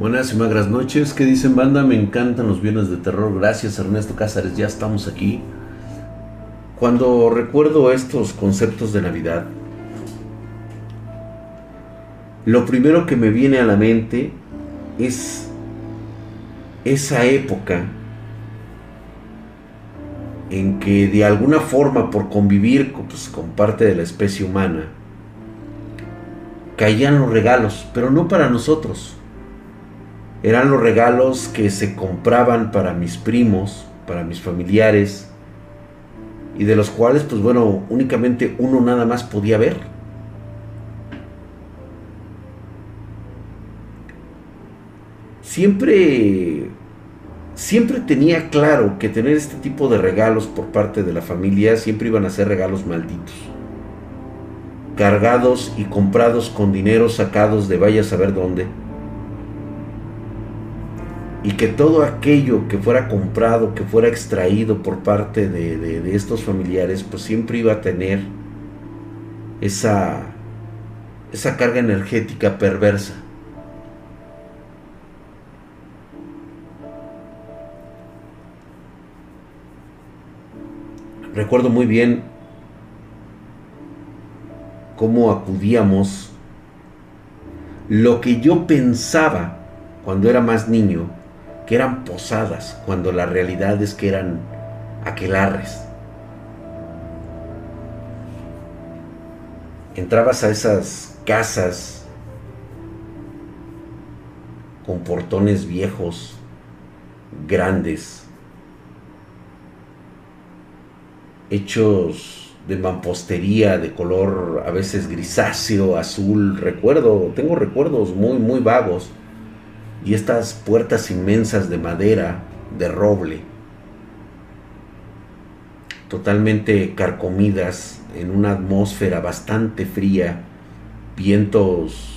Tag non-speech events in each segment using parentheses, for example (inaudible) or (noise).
Buenas y magras noches. ¿Qué dicen banda? Me encantan los viernes de terror. Gracias Ernesto Cázares. Ya estamos aquí. Cuando recuerdo estos conceptos de Navidad, lo primero que me viene a la mente es esa época en que de alguna forma por convivir pues, con parte de la especie humana, caían los regalos, pero no para nosotros. Eran los regalos que se compraban para mis primos, para mis familiares, y de los cuales, pues bueno, únicamente uno nada más podía ver. Siempre siempre tenía claro que tener este tipo de regalos por parte de la familia siempre iban a ser regalos malditos. Cargados y comprados con dinero sacados de vaya a saber dónde. Y que todo aquello que fuera comprado, que fuera extraído por parte de, de estos familiares, pues siempre iba a tener esa, esa carga energética perversa. recuerdo muy bien cómo acudíamos lo que yo pensaba cuando era más niño, que eran posadas, cuando la realidad es que eran aquelarres. Entrabas a esas casas con portones viejos, grandes, hechos de mampostería de color a veces grisáceo, azul, recuerdo, tengo recuerdos muy, muy vagos. Y estas puertas inmensas de madera, de roble, totalmente carcomidas en una atmósfera bastante fría, vientos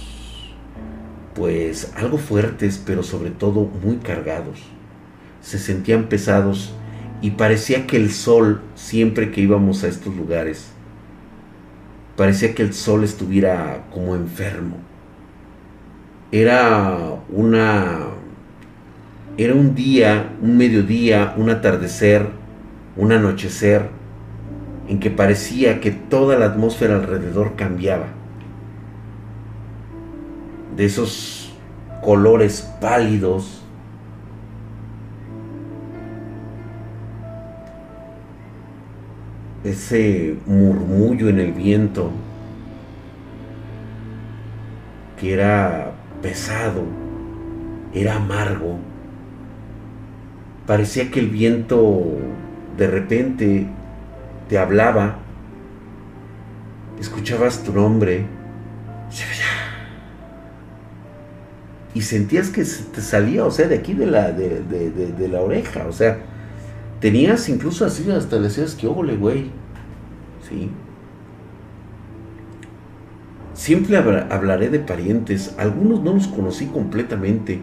pues algo fuertes, pero sobre todo muy cargados. Se sentían pesados y parecía que el sol, siempre que íbamos a estos lugares, parecía que el sol estuviera como enfermo. Era una... Era un día, un mediodía, un atardecer, un anochecer, en que parecía que toda la atmósfera alrededor cambiaba. De esos colores pálidos, ese murmullo en el viento que era pesado, era amargo. Parecía que el viento de repente te hablaba, escuchabas tu nombre y sentías que te salía, o sea, de aquí de la, de, de la oreja, o sea, Tenías incluso así, hasta decías que óvole, güey. Sí. Siempre hablaré de parientes. Algunos no los conocí completamente.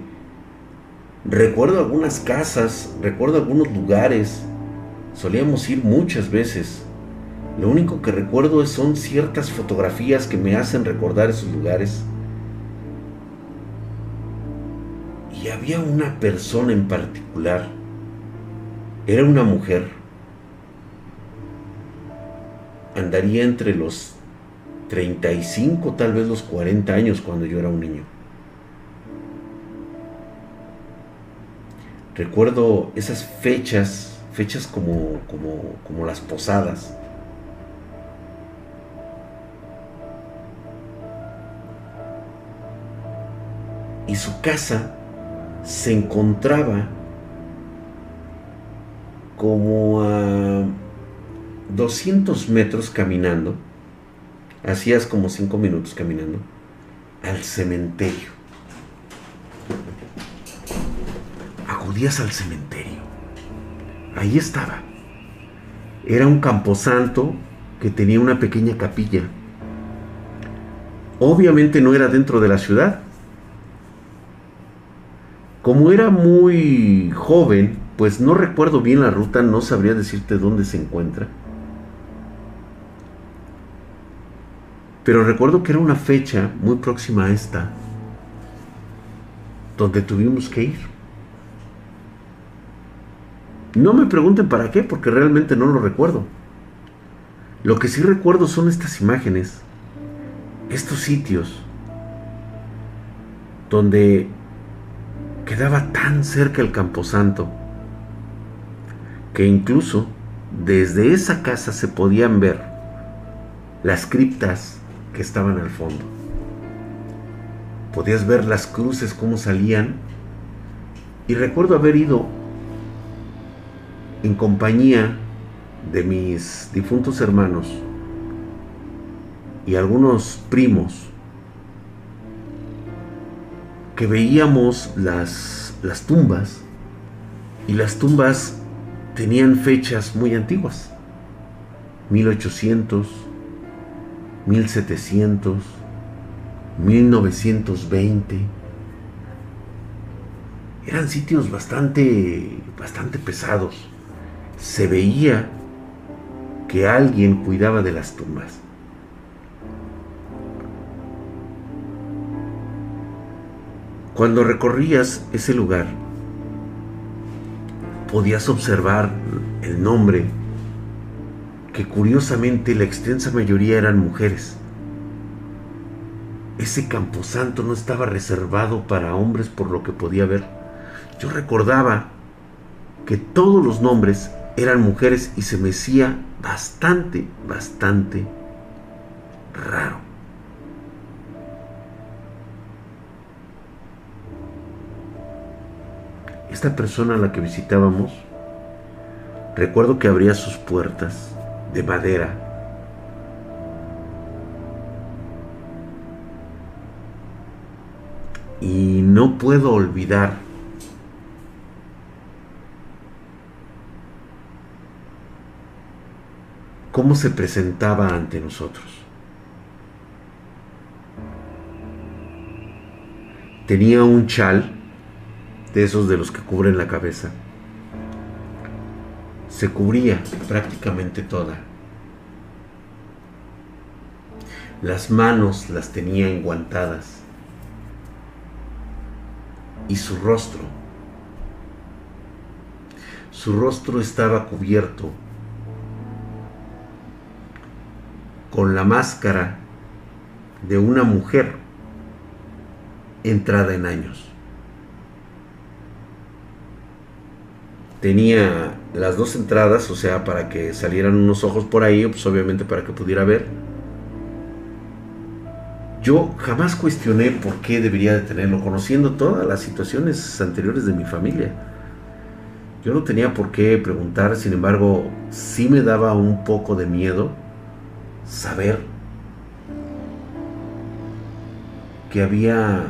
Recuerdo algunas casas, recuerdo algunos lugares. Solíamos ir muchas veces. Lo único que recuerdo son ciertas fotografías que me hacen recordar esos lugares. Y había una persona en particular era una mujer. Andaría entre los 35, tal vez los 40 años cuando yo era un niño. Recuerdo esas fechas, fechas como, como, como las posadas. Y su casa se encontraba como a 200 metros caminando, hacías como 5 minutos caminando, al cementerio. Acudías al cementerio. Ahí estaba. Era un camposanto que tenía una pequeña capilla. Obviamente no era dentro de la ciudad. Como era muy joven, pues no recuerdo bien la ruta, no sabría decirte dónde se encuentra. Pero recuerdo que era una fecha muy próxima a esta, donde tuvimos que ir. No me pregunten para qué, porque realmente no lo recuerdo. Lo que sí recuerdo son estas imágenes, estos sitios, donde quedaba tan cerca el camposanto, que incluso desde esa casa se podían ver las criptas que estaban al fondo. Podías ver las cruces cómo salían. Y recuerdo haber ido en compañía de mis difuntos hermanos y algunos primos que veíamos las, las tumbas y las tumbas tenían fechas muy antiguas, 1800, 1700, 1920. Eran sitios bastante, bastante pesados. Se veía que alguien cuidaba de las tumbas. Cuando recorrías ese lugar, podías observar el nombre, curiosamente la extensa mayoría eran mujeres. Ese camposanto no estaba reservado para hombres por lo que podía ver. Yo recordaba que todos los nombres eran mujeres y se me hacía bastante, bastante raro. Esta persona a la que visitábamos, recuerdo que abría sus puertas de madera y no puedo olvidar cómo se presentaba ante nosotros. Tenía un chal de esos de los que cubren la cabeza. Se cubría prácticamente toda. Las manos las tenía enguantadas. Y su rostro. Su rostro estaba cubierto con la máscara de una mujer entrada en años. Tenía las dos entradas, o sea, para que salieran unos ojos por ahí, pues obviamente para que pudiera ver. Yo jamás cuestioné por qué debería de tenerlo, conociendo todas las situaciones anteriores de mi familia. Yo no tenía por qué preguntar, sin embargo, sí me daba un poco de miedo saber que había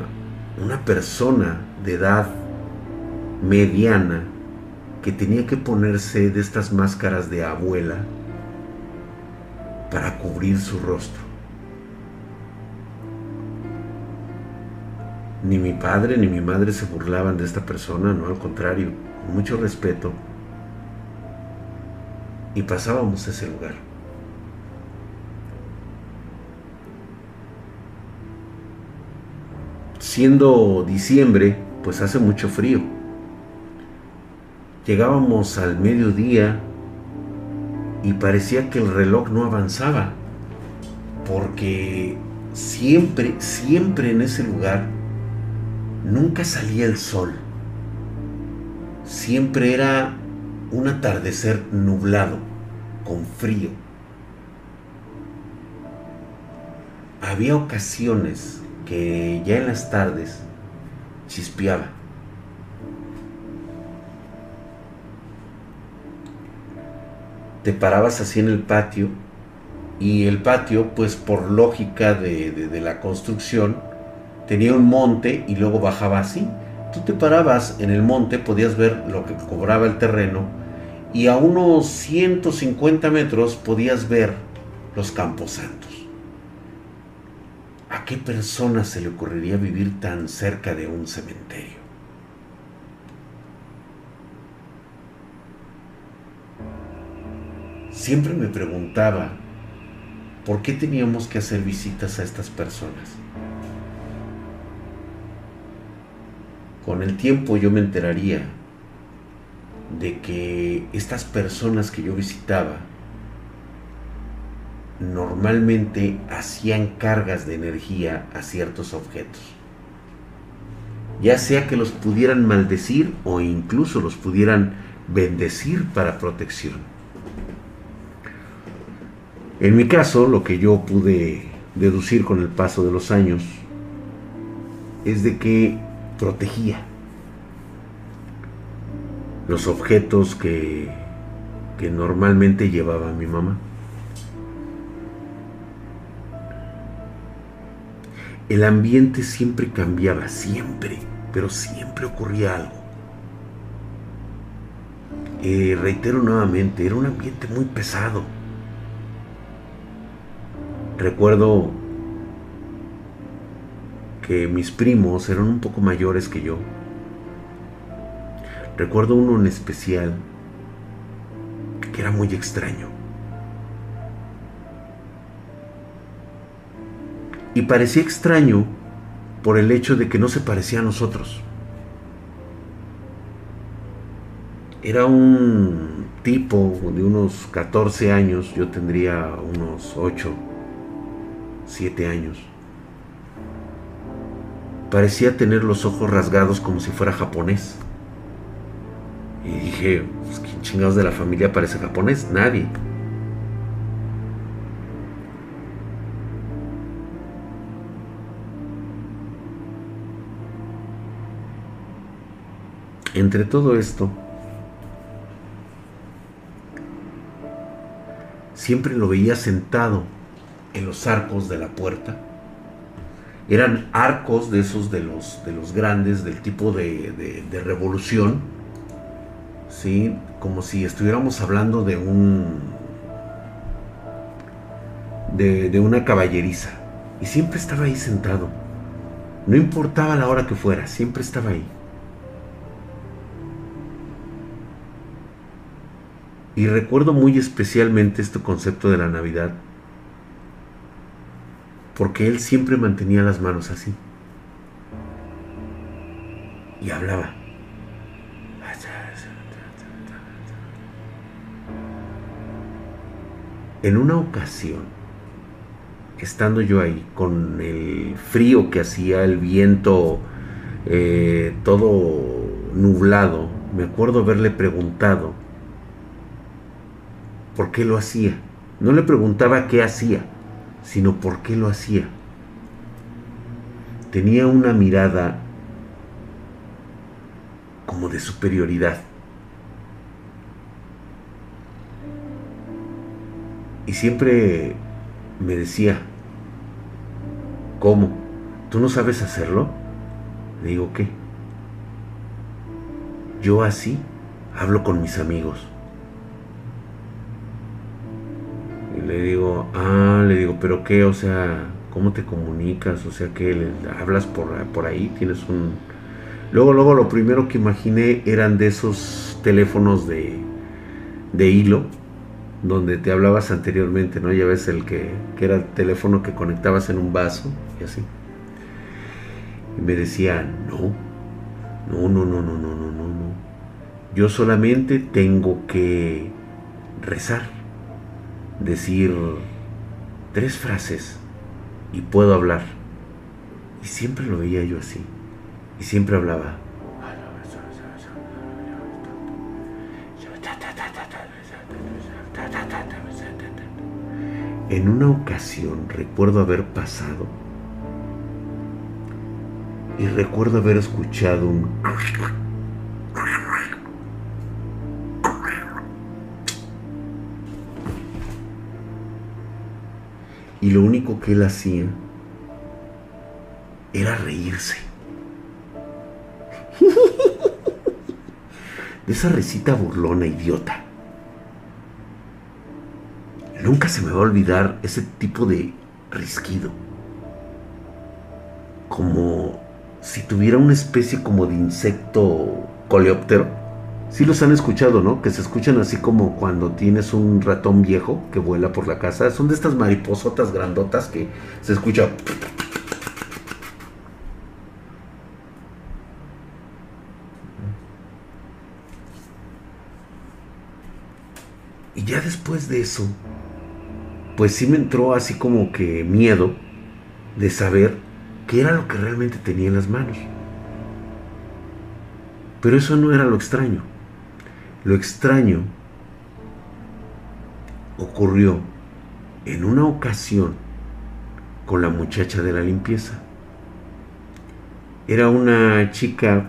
una persona de edad mediana que tenía que ponerse de estas máscaras de abuela para cubrir su rostro. Ni mi padre ni mi madre se burlaban de esta persona, no, al contrario, con mucho respeto. Y pasábamos ese lugar. Siendo diciembre, pues hace mucho frío Llegábamos al mediodía y parecía que el reloj no avanzaba, porque siempre, siempre en ese lugar nunca salía el sol. Siempre era un atardecer nublado, con frío. Había ocasiones que ya en las tardes chispeaba. Te parabas así en el patio y el patio, pues por lógica de, la construcción, tenía un monte y luego bajaba así. Tú te parabas en el monte, podías ver lo que cobraba el terreno y a unos 150 metros podías ver los campos santos. ¿A qué persona se le ocurriría vivir tan cerca de un cementerio? Siempre me preguntaba por qué teníamos que hacer visitas a estas personas. con el tiempo yo me enteraría de que estas personas que yo visitaba normalmente hacían cargas de energía a ciertos objetos. Ya sea que los pudieran maldecir o incluso los pudieran bendecir para protección. En mi caso, lo que yo pude deducir con el paso de los años es de que protegía los objetos que, normalmente llevaba mi mamá. El ambiente siempre cambiaba, siempre, pero siempre ocurría algo. Eh, reitero nuevamente, era un ambiente muy pesado. Recuerdo que mis primos eran un poco mayores que yo. Recuerdo uno en especial que era muy extraño. Y parecía extraño por el hecho de que no se parecía a nosotros. Era un tipo de unos 14 años, yo tendría unos 8, 7 años. Parecía tener los ojos rasgados como si fuera japonés. Y dije, pues, ¿quién chingados de la familia parece japonés? Nadie. Entre todo esto, siempre lo veía sentado en los arcos de la puerta. Eran arcos de esos de los, de los grandes, del tipo de, de revolución, ¿sí? como si estuviéramos hablando de un de, de, una caballeriza. Y siempre estaba ahí sentado. No importaba la hora que fuera, siempre estaba ahí. Y recuerdo muy especialmente este concepto de la Navidad, porque él siempre mantenía las manos así. Y hablaba. En una ocasión, estando yo ahí con el frío que hacía, el viento eh, todo nublado, me acuerdo haberle preguntado por qué lo hacía. No le preguntaba qué hacía, sino por qué lo hacía. Tenía una mirada como de superioridad. Y siempre me decía, ¿cómo? ¿Tú no sabes hacerlo? Le digo, ¿qué? Yo así hablo con mis amigos. Le digo, ah, le digo, pero qué, o sea, ¿cómo te comunicas? O sea, que hablas por, por ahí, tienes un... Luego, luego lo primero que imaginé eran de esos teléfonos de, de hilo donde te hablabas anteriormente, ¿no? Ya ves el que, que era el teléfono que conectabas en un vaso y así. Y me decía, no, no, no, no, no, no, no, no, no. Yo solamente tengo que rezar, decir tres frases y puedo hablar. Y siempre lo veía yo así. Y siempre hablaba. En una ocasión recuerdo haber pasado y recuerdo haber escuchado un... Y lo único que él hacía era reírse. (laughs) De esa risita burlona, idiota. Nunca se me va a olvidar ese tipo de risquido. Como si tuviera una especie como de insecto coleóptero. Sí los han escuchado, ¿no? Que se escuchan así como cuando tienes un ratón viejo que vuela por la casa. Son de estas mariposotas grandotas que se escucha... Y ya después de eso, pues sí me entró así como que miedo de saber qué era lo que realmente tenía en las manos. Pero eso no era lo extraño. Lo extraño ocurrió en una ocasión con la muchacha de la limpieza. Era una chica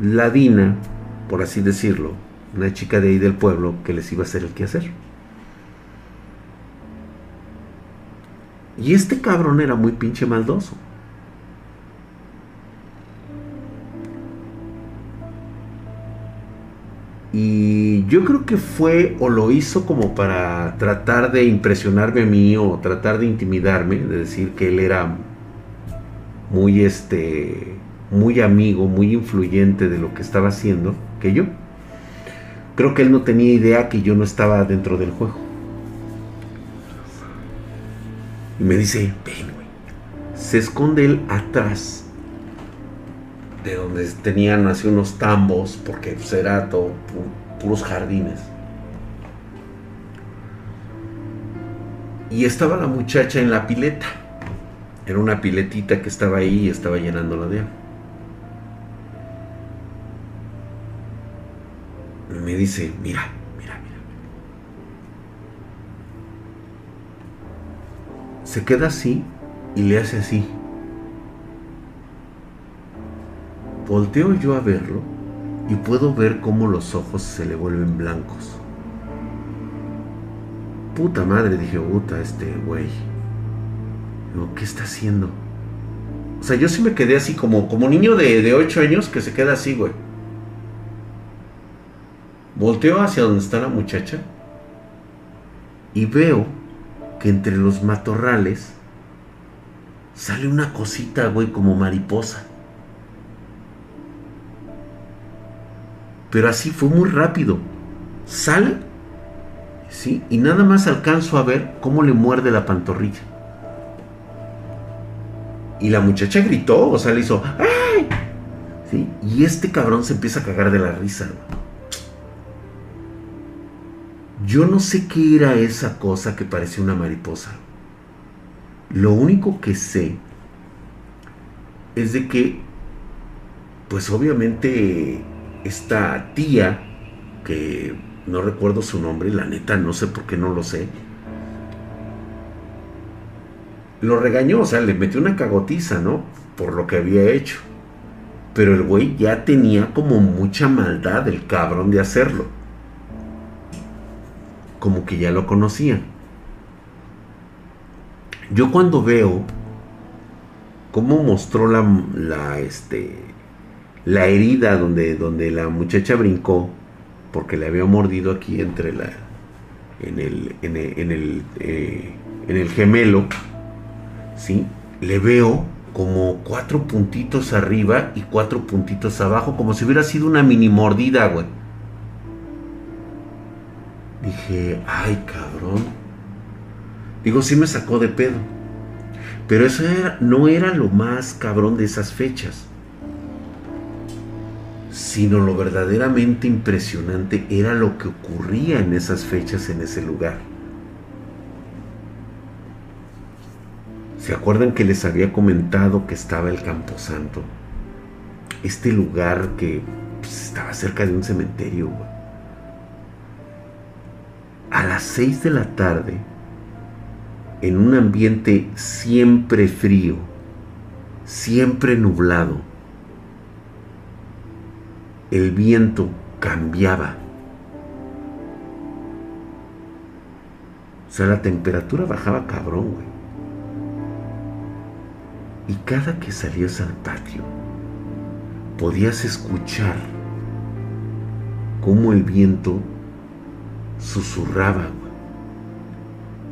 ladina, por así decirlo, una chica de ahí del pueblo que les iba a hacer el quehacer. Y este cabrón era muy pinche maldoso. Y yo creo que fue o lo hizo como para tratar de impresionarme a mí o tratar de intimidarme, de decir que él era muy este muy amigo, muy influyente de lo que estaba haciendo que yo. Creo que él no tenía idea que yo no estaba dentro del juego. Y me dice, ven, güey. Se esconde él atrás de donde tenían así unos tambos, porque pues, era puros jardines. Y estaba la muchacha en la pileta. Era una piletita que estaba ahí y estaba llenándola de agua. Me dice, mira, mira, mira. Se queda así y le hace así. Volteo yo a verlo y puedo ver cómo los ojos se le vuelven blancos. Puta madre, dije, puta, este güey. ¿qué está haciendo? O sea, yo sí me quedé así como, como niño de, de 8 años que se queda así, güey. Volteo hacia donde está la muchacha y veo que entre los matorrales sale una cosita, güey, como mariposa. Pero así fue muy rápido. Sale, ¿sí? Y nada más alcanzo a ver cómo le muerde la pantorrilla. Y la muchacha gritó, o sea, le hizo, ¡ay! ¿Sí? Y este cabrón se empieza a cagar de la risa. Yo no sé qué era esa cosa que parecía una mariposa. Lo único que sé es de que, pues obviamente esta tía, que no recuerdo su nombre, la neta no sé por qué no lo sé, lo regañó, o sea, le metió una cagotiza, ¿no? Por lo que había hecho. Pero el güey ya tenía como mucha maldad el cabrón de hacerlo. Como que ya lo conocía. Yo cuando veo cómo mostró la, este, la herida donde, donde la muchacha brincó, porque le había mordido aquí entre la, en el, en el, eh, en el, gemelo, ¿sí? Le veo como cuatro puntitos arriba y cuatro puntitos abajo, como si hubiera sido una mini mordida, güey. Dije, ay, cabrón. Digo, sí me sacó de pedo. Pero eso no era lo más cabrón de esas fechas sino lo verdaderamente impresionante era lo que ocurría en esas fechas en ese lugar. ¿Se acuerdan que les había comentado que estaba el Camposanto? Este lugar que pues, estaba cerca de un cementerio. A las 6 de la tarde, en un ambiente siempre frío, siempre nublado, el viento cambiaba. O sea, la temperatura bajaba cabrón, güey. Y cada que salías al patio, podías escuchar cómo el viento susurraba, güey.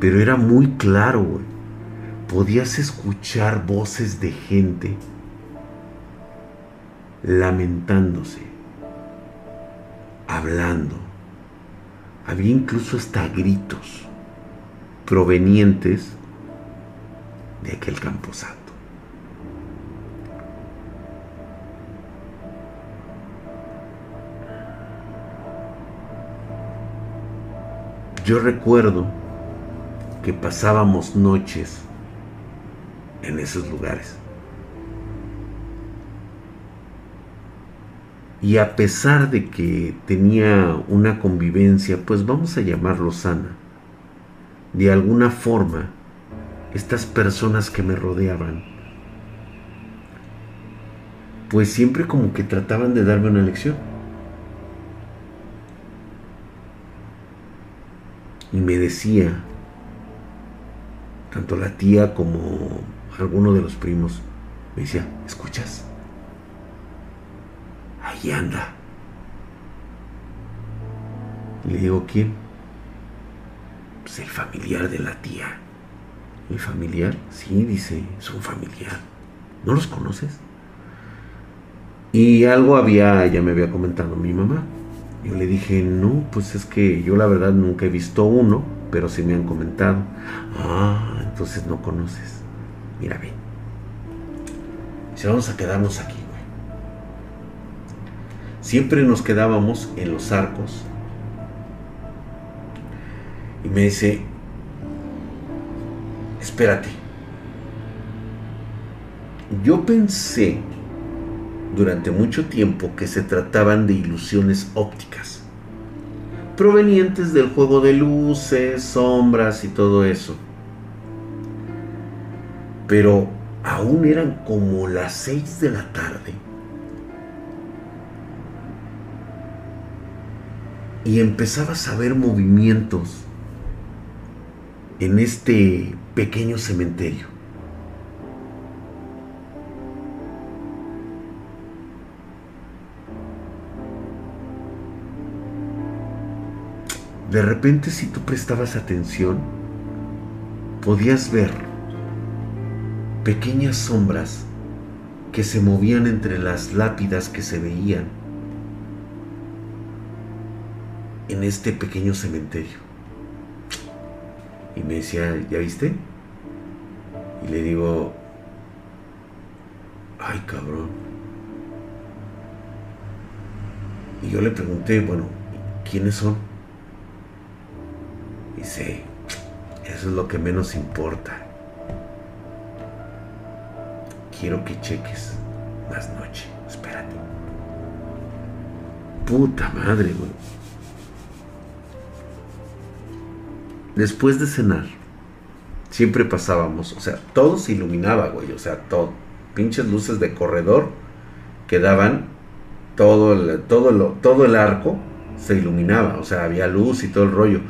Pero era muy claro, güey. Podías escuchar voces de gente lamentándose hablando. Había incluso hasta gritos provenientes de aquel camposanto. yo recuerdo que pasábamos noches en esos lugares. Y a pesar de que tenía una convivencia, pues vamos a llamarlo sana, de alguna forma, estas personas que me rodeaban, pues siempre como que trataban de darme una lección. Y me decía, tanto la tía como alguno de los primos, me decía, ¿escuchas? Ahí anda. le digo, ¿quién? Pues el familiar de la tía. ¿El familiar? Sí, dice, es un familiar. ¿No los conoces? Y algo había, ya me había comentado mi mamá. Yo le dije, no, pues es que yo la verdad nunca he visto uno, pero sí me han comentado. Ah, entonces no conoces. Mira, ven. Si vamos a quedarnos aquí. Siempre nos quedábamos en los arcos. Y me dice, espérate. Yo pensé durante mucho tiempo que se trataban de ilusiones ópticas, provenientes del juego de luces, sombras y todo eso. Pero aún eran como las seis de la tarde. Y empezabas a ver movimientos en este pequeño cementerio. De repente si tú prestabas atención, podías ver pequeñas sombras que se movían entre las lápidas que se veían en este pequeño cementerio. Y me decía, ¿ya viste? Y le digo, ay cabrón. Y yo le pregunté, bueno, ¿quiénes son? Dice, eso es lo que menos importa. Quiero que cheques más noche. Espérate. Puta madre, güey. Después de cenar, siempre pasábamos, o sea, todo se iluminaba, güey, o sea, todo. Pinches luces de corredor que daban todo el, todo, todo el arco se iluminaba, o sea, había luz y todo el rollo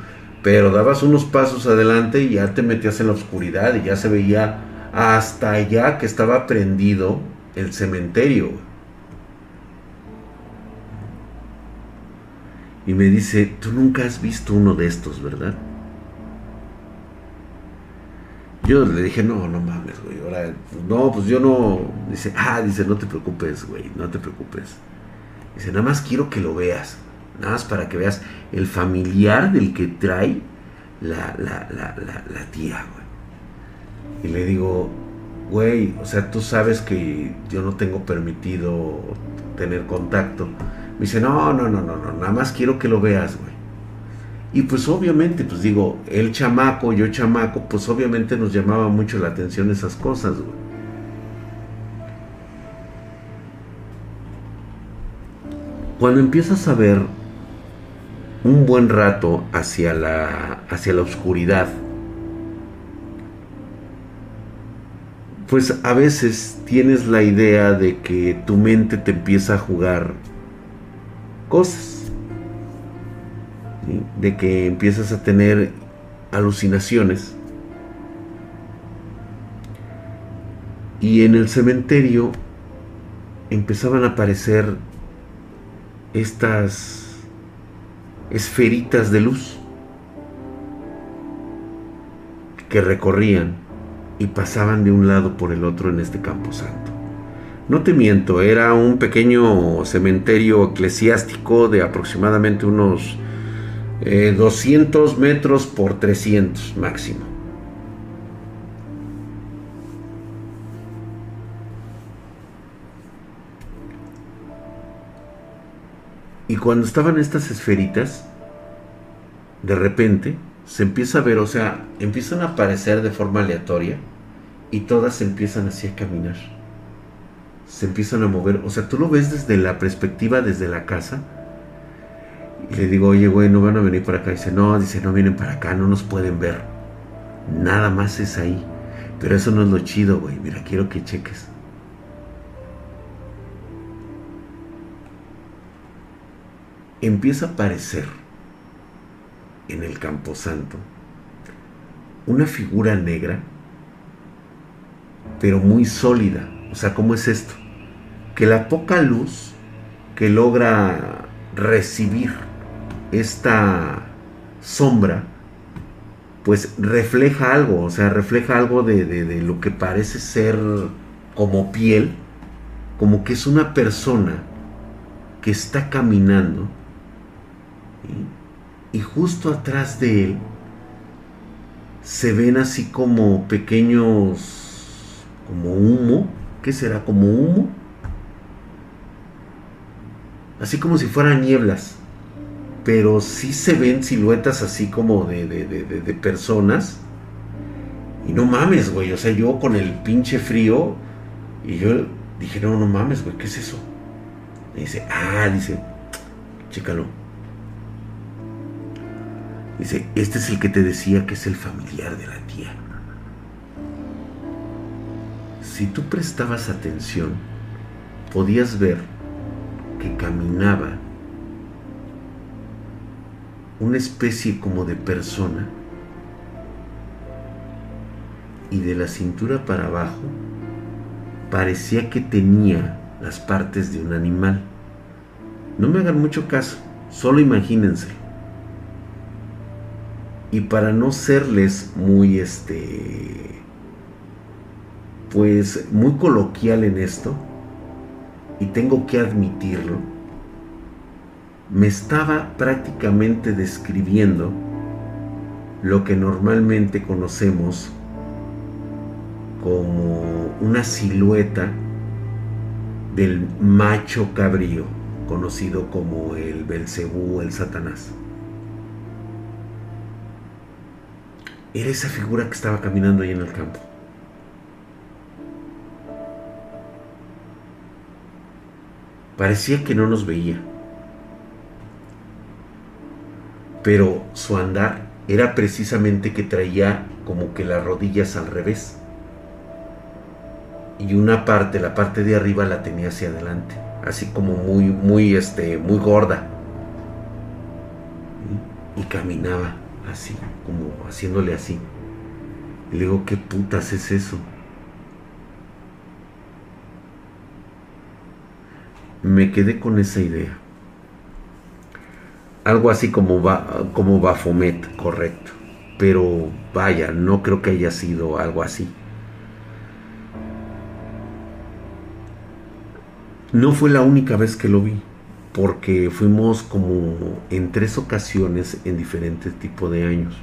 pero dabas unos pasos adelante y ya te metías en la oscuridad y ya se veía hasta allá que estaba prendido el cementerio. Y me dice, tú nunca has visto uno de estos, ¿verdad? Yo le dije, no, no mames, güey. Ahora, no, pues yo no. Dice, ah, dice, no te preocupes, güey, no te preocupes. Dice, nada más quiero que lo veas. Nada más para que veas el familiar del que trae la, la, la, la tía, güey. Y le digo, güey, o sea, tú sabes que yo no tengo permitido tener contacto. Me dice, no, no, no, no, no, nada más quiero que lo veas, güey. Y pues obviamente, pues digo, el chamaco, yo chamaco, pues obviamente nos llamaba mucho la atención esas cosas, güey. Cuando empiezas a ver un buen rato hacia la, hacia la oscuridad, pues a veces tienes la idea de que tu mente te empieza a jugar cosas, de que empiezas a tener alucinaciones. Y en el cementerio empezaban a aparecer estas esferitas de luz que recorrían y pasaban de un lado por el otro en este campo santo. No te miento, era un pequeño cementerio eclesiástico de aproximadamente unos 200 eh, metros por 300 máximo. Y cuando estaban estas esferitas, de repente se empieza a ver, o sea, empiezan a aparecer de forma aleatoria y todas empiezan así a caminar. Se empiezan a mover, o sea, tú lo ves desde la perspectiva, desde la casa. Le digo, oye, güey, no van a venir para acá. dice, no, dice, no vienen para acá, no nos pueden ver. Nada más es ahí. Pero eso no es lo chido, güey. Mira, quiero que cheques. Empieza a aparecer en el camposanto una figura negra, pero muy sólida. O sea, ¿cómo es esto? Que la poca luz que logra recibir esta sombra, pues refleja algo, o sea, refleja algo de, lo que parece ser como piel, como que es una persona que está caminando y justo atrás de él se ven así como pequeños, como humo, ¿qué será? Como humo, así como si fueran nieblas, pero sí se ven siluetas así como de, de, personas. Y no mames, güey, o sea, yo con el pinche frío, y yo dije, no, no mames, güey, ¿qué es eso? Y dice, ah, dice, chécalo Dice, este es el que te decía que es el familiar de la tía. Si tú prestabas atención, podías ver que caminaba una especie como de persona y de la cintura para abajo parecía que tenía las partes de un animal. No me hagan mucho caso, solo imagínense y para no serles muy este pues muy coloquial en esto y tengo que admitirlo me estaba prácticamente describiendo lo que normalmente conocemos como una silueta del macho cabrío, conocido como el Belcebú, el Satanás. era esa figura que estaba caminando ahí en el campo. Parecía que no nos veía. Pero su andar era precisamente que traía como que las rodillas al revés. Y una parte, la parte de arriba la tenía hacia adelante, así como muy muy este muy gorda. Y caminaba así, como haciéndole así. Y le digo, ¿qué putas es eso? Me quedé con esa idea. Algo así como, va, como Bafomet, correcto. Pero vaya, no creo que haya sido algo así. No fue la única vez que lo vi porque fuimos como en tres ocasiones en diferentes tipos de años.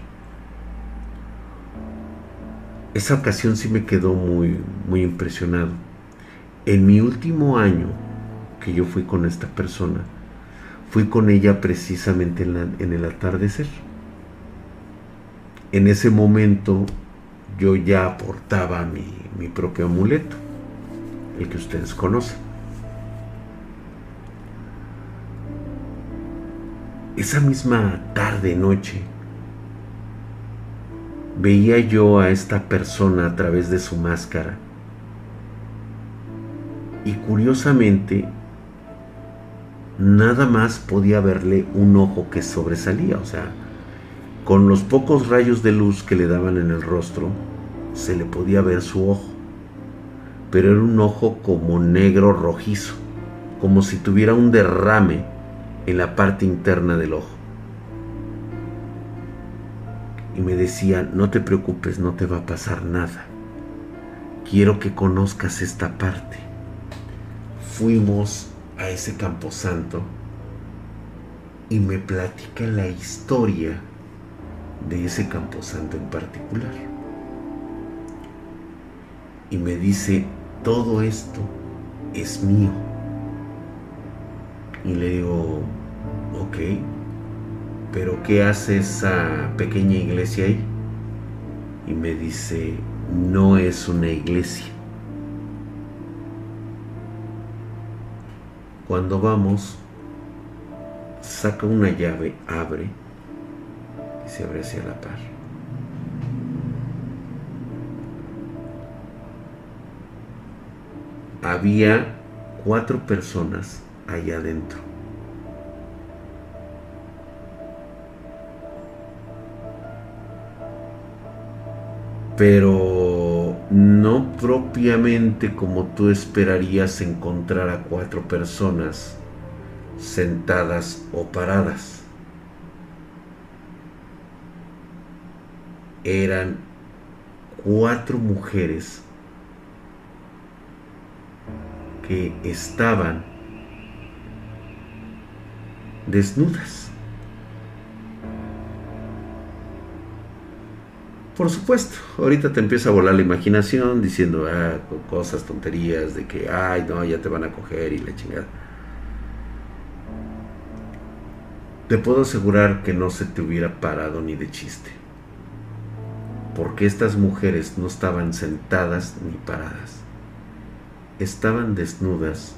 Esa ocasión sí me quedó muy, muy impresionado. En mi último año que yo fui con esta persona, fui con ella precisamente en, el atardecer. En ese momento yo ya aportaba mi, mi propio amuleto, el que ustedes conocen. esa misma tarde, noche, veía yo a esta persona a través de su máscara y curiosamente nada más podía verle un ojo que sobresalía, o sea, con los pocos rayos de luz que le daban en el rostro, se le podía ver su ojo, pero era un ojo como negro rojizo, como si tuviera un derrame en la parte interna del ojo. Y me decía, no te preocupes, no te va a pasar nada. Quiero que conozcas esta parte. Fuimos a ese camposanto y me platica la historia de ese camposanto en particular. Y me dice, todo esto es mío. Y le digo, ok. pero ¿qué hace esa pequeña iglesia ahí? Y me dice, no es una iglesia. Cuando vamos, saca una llave, abre y se abre hacia la par. Había cuatro personas allá adentro. Pero no propiamente como tú esperarías encontrar a cuatro personas sentadas o paradas. Eran cuatro mujeres que estaban desnudas. Por supuesto, ahorita te empieza a volar la imaginación diciendo ah, cosas, tonterías de que, ay, no, ya te van a coger y la chingada. Te puedo asegurar que no se te hubiera parado ni de chiste. Porque estas mujeres no estaban sentadas ni paradas. Estaban desnudas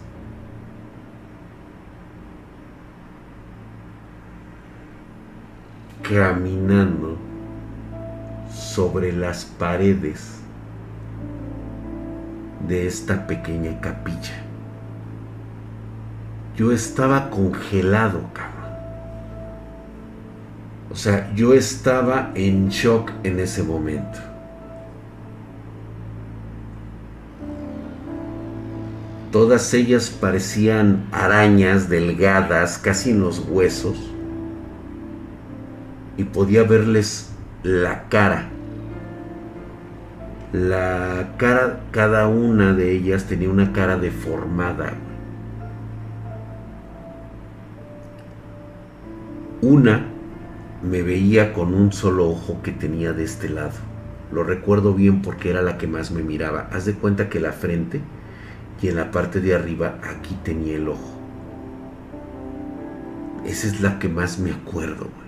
caminando sobre las paredes de esta pequeña capilla. Yo estaba congelado, cabrón. O sea, yo estaba en shock en ese momento. Todas ellas parecían arañas delgadas, casi en los huesos y podía verles la cara. La cara, cada una de ellas tenía una cara deformada. Una me veía con un solo ojo que tenía de este lado. Lo recuerdo bien porque era la que más me miraba. Haz de cuenta que la frente y en la parte de arriba aquí tenía el ojo. Esa es la que más me acuerdo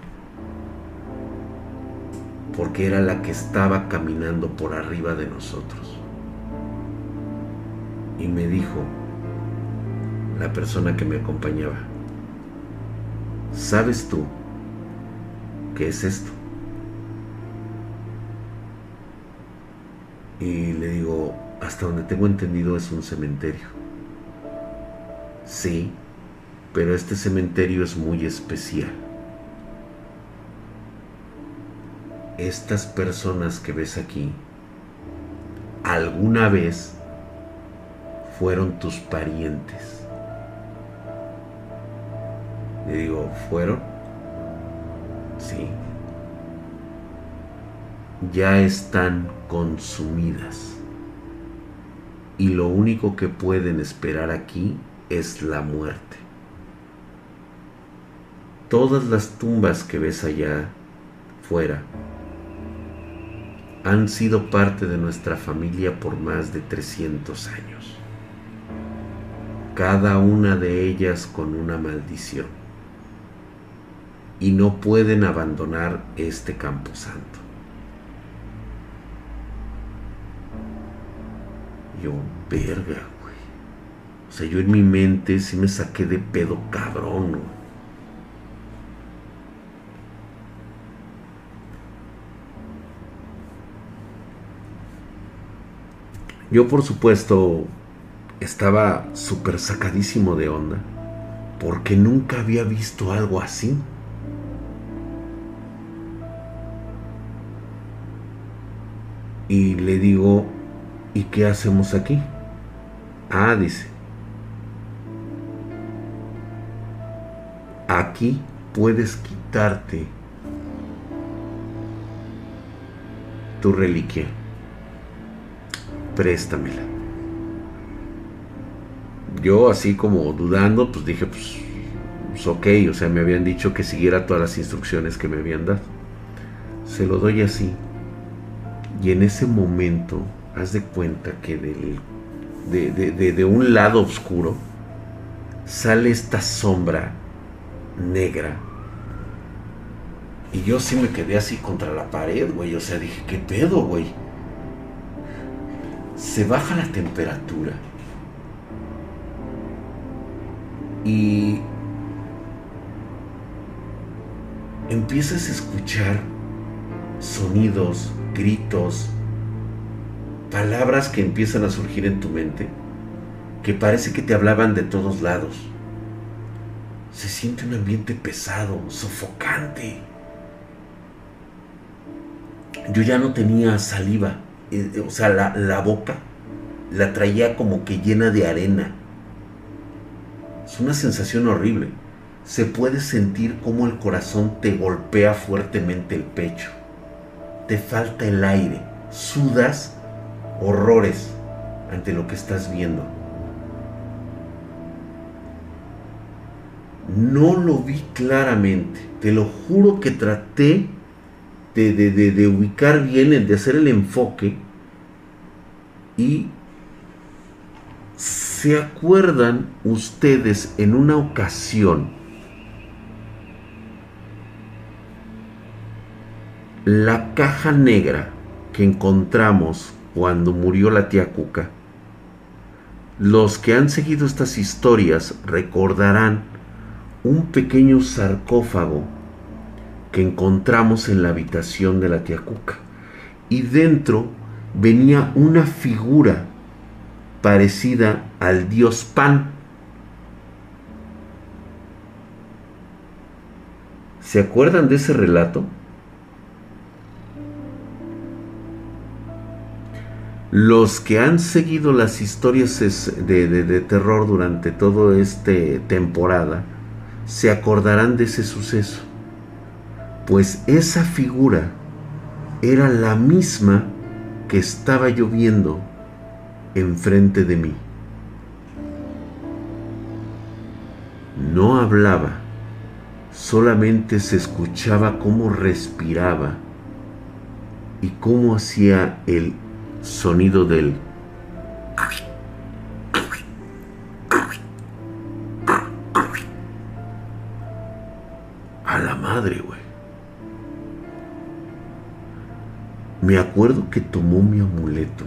porque era la que estaba caminando por arriba de nosotros. Y me dijo la persona que me acompañaba, ¿sabes tú qué es esto? Y le digo, hasta donde tengo entendido es un cementerio. Sí, pero este cementerio es muy especial. Estas personas que ves aquí alguna vez fueron tus parientes. Le digo, ¿fueron? Sí. Ya están consumidas. Y lo único que pueden esperar aquí es la muerte. Todas las tumbas que ves allá fuera han sido parte de nuestra familia por más de 300 años. Cada una de ellas con una maldición. Y no pueden abandonar este campo santo. Yo, verga, güey. O sea, yo en mi mente sí me saqué de pedo cabrón, güey. Yo por supuesto estaba súper sacadísimo de onda porque nunca había visto algo así. Y le digo, ¿y qué hacemos aquí? Ah, dice, aquí puedes quitarte tu reliquia préstamela. Yo así como dudando, pues dije, pues, pues, ok, o sea, me habían dicho que siguiera todas las instrucciones que me habían dado. Se lo doy así. Y en ese momento, haz de cuenta que del, de, de un lado oscuro sale esta sombra negra Y yo sí me quedé así contra la pared, güey. O sea, dije, ¿qué pedo, güey? Se baja la temperatura. Y empiezas a escuchar sonidos, gritos, palabras que empiezan a surgir en tu mente, que parece que te hablaban de todos lados. Se siente un ambiente pesado, sofocante. Yo ya no tenía saliva, o sea, la, la boca la traía como que llena de arena. Es una sensación horrible. Se puede sentir como el corazón te golpea fuertemente el pecho. Te falta el aire. Sudas horrores ante lo que estás viendo. No lo vi claramente. Te lo juro que traté de, de, ubicar bien, de hacer el enfoque. Y se acuerdan ustedes en una ocasión la caja negra que encontramos cuando murió la tía Cuca. Los que han seguido estas historias recordarán un pequeño sarcófago que encontramos en la habitación de la tía Cuca. Y dentro venía una figura parecida al dios Pan. ¿Se acuerdan de ese relato? Los que han seguido las historias de, terror durante toda esta temporada se acordarán de ese suceso, pues esa figura era la misma que estaba lloviendo enfrente de mí. No hablaba, solamente se escuchaba cómo respiraba y cómo hacía el sonido del a la madre, güey. Me acuerdo que tomó mi amuleto.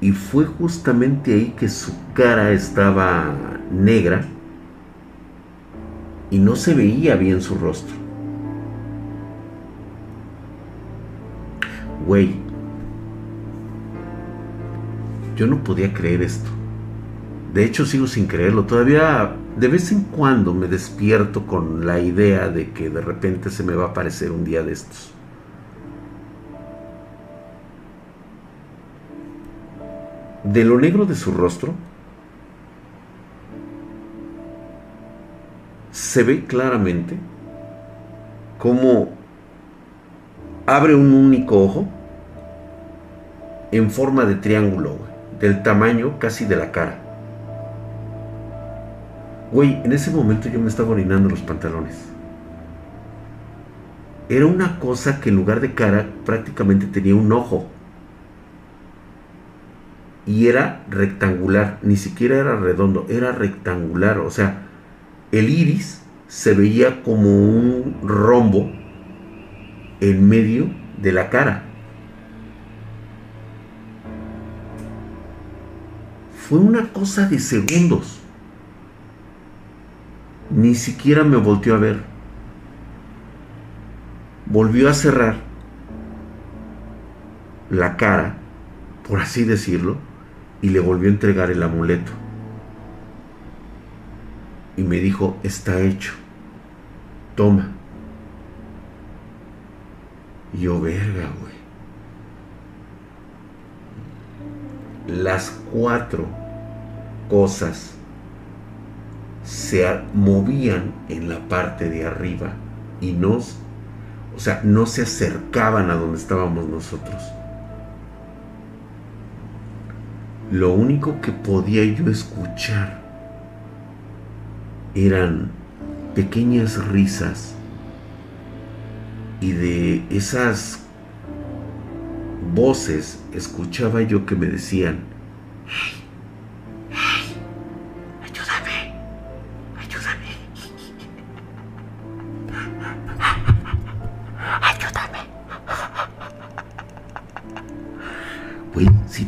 Y fue justamente ahí que su cara estaba negra y no se veía bien su rostro. güey, yo no podía creer esto. De hecho, sigo sin creerlo. Todavía de vez en cuando me despierto con la idea de que de repente se me va a aparecer un día de estos. De lo negro de su rostro, se ve claramente cómo abre un único ojo en forma de triángulo, del tamaño casi de la cara. Güey, en ese momento yo me estaba orinando los pantalones. Era una cosa que en lugar de cara prácticamente tenía un ojo. Y era rectangular, ni siquiera era redondo, era rectangular. O sea, el iris se veía como un rombo en medio de la cara. Fue una cosa de segundos. Ni siquiera me volteó a ver. Volvió a cerrar la cara, por así decirlo, y le volvió a entregar el amuleto. Y me dijo, está hecho. Toma. Y yo, verga, güey. Las cuatro cosas se movían en la parte de arriba y nos, o sea, no se acercaban a donde estábamos nosotros. Lo único que podía yo escuchar eran pequeñas risas y de esas voces escuchaba yo que me decían,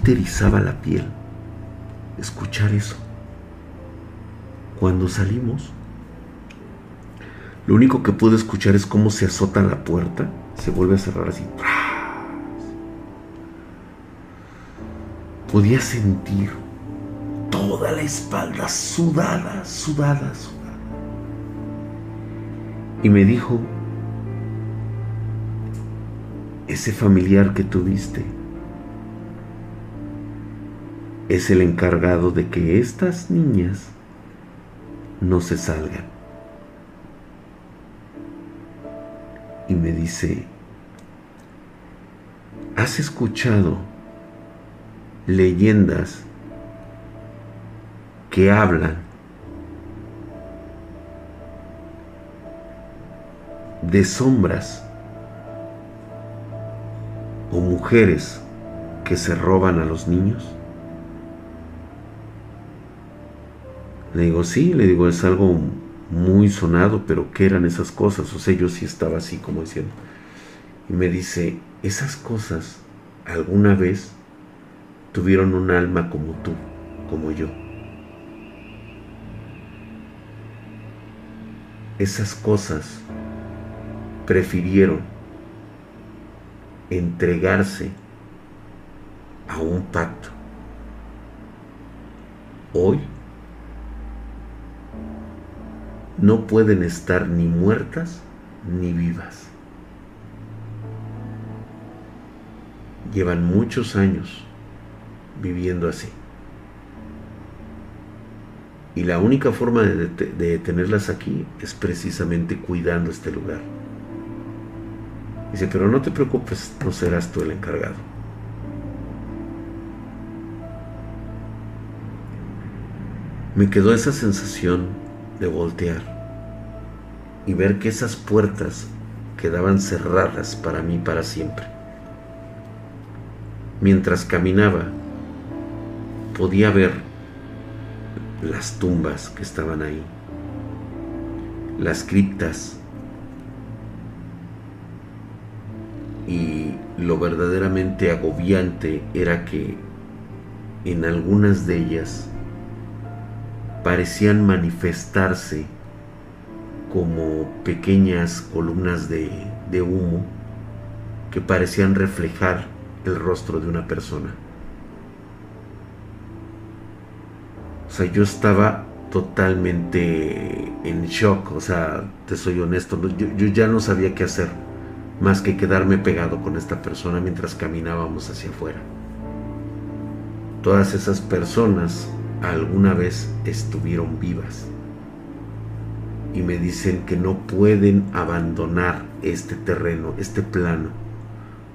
te la piel escuchar eso. Cuando salimos, lo único que pude escuchar es cómo se azota la puerta, se vuelve a cerrar así. Podía sentir toda la espalda sudada, sudada, sudada. Y me dijo, ese familiar que tuviste es el encargado de que estas niñas no se salgan. Y me dice, ¿has escuchado leyendas que hablan de sombras o mujeres que se roban a los niños? Le digo, sí, le digo, es algo muy sonado, pero ¿qué eran esas cosas? O sea, yo sí estaba así como diciendo. Y me dice, esas cosas alguna vez tuvieron un alma como tú, como yo. Esas cosas prefirieron entregarse a un pacto. Hoy no pueden estar ni muertas ni vivas. Llevan muchos años viviendo así. Y la única forma de, tenerlas aquí es precisamente cuidando este lugar. Dice, pero no te preocupes, no serás tú el encargado. Me quedó esa sensación de voltear y ver que esas puertas quedaban cerradas para mí para siempre. Mientras caminaba, podía ver las tumbas que estaban ahí, las criptas y lo verdaderamente agobiante era que en algunas de ellas parecían manifestarse como pequeñas columnas de, humo que parecían reflejar el rostro de una persona. O sea, yo estaba totalmente en shock, o sea, te soy honesto, yo, yo, ya no sabía qué hacer más que quedarme pegado con esta persona mientras caminábamos hacia afuera. Todas esas personas alguna vez estuvieron vivas y me dicen que no pueden abandonar este terreno, este plano,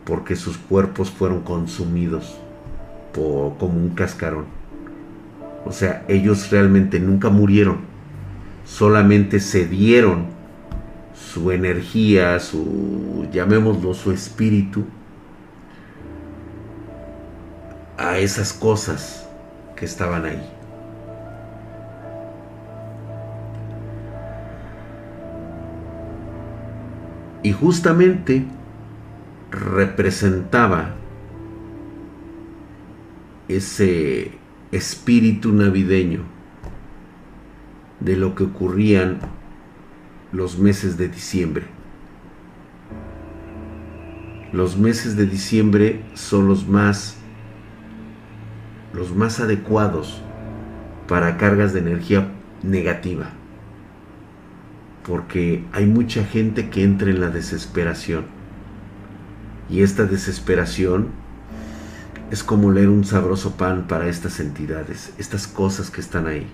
porque sus cuerpos fueron consumidos por, como un cascarón. O sea, ellos realmente nunca murieron, solamente cedieron su energía, su, llamémoslo, su espíritu a esas cosas estaban ahí. Y justamente representaba ese espíritu navideño de lo que ocurrían los meses de diciembre. Los meses de diciembre son los más los más adecuados para cargas de energía negativa. Porque hay mucha gente que entra en la desesperación. Y esta desesperación es como leer un sabroso pan para estas entidades, estas cosas que están ahí.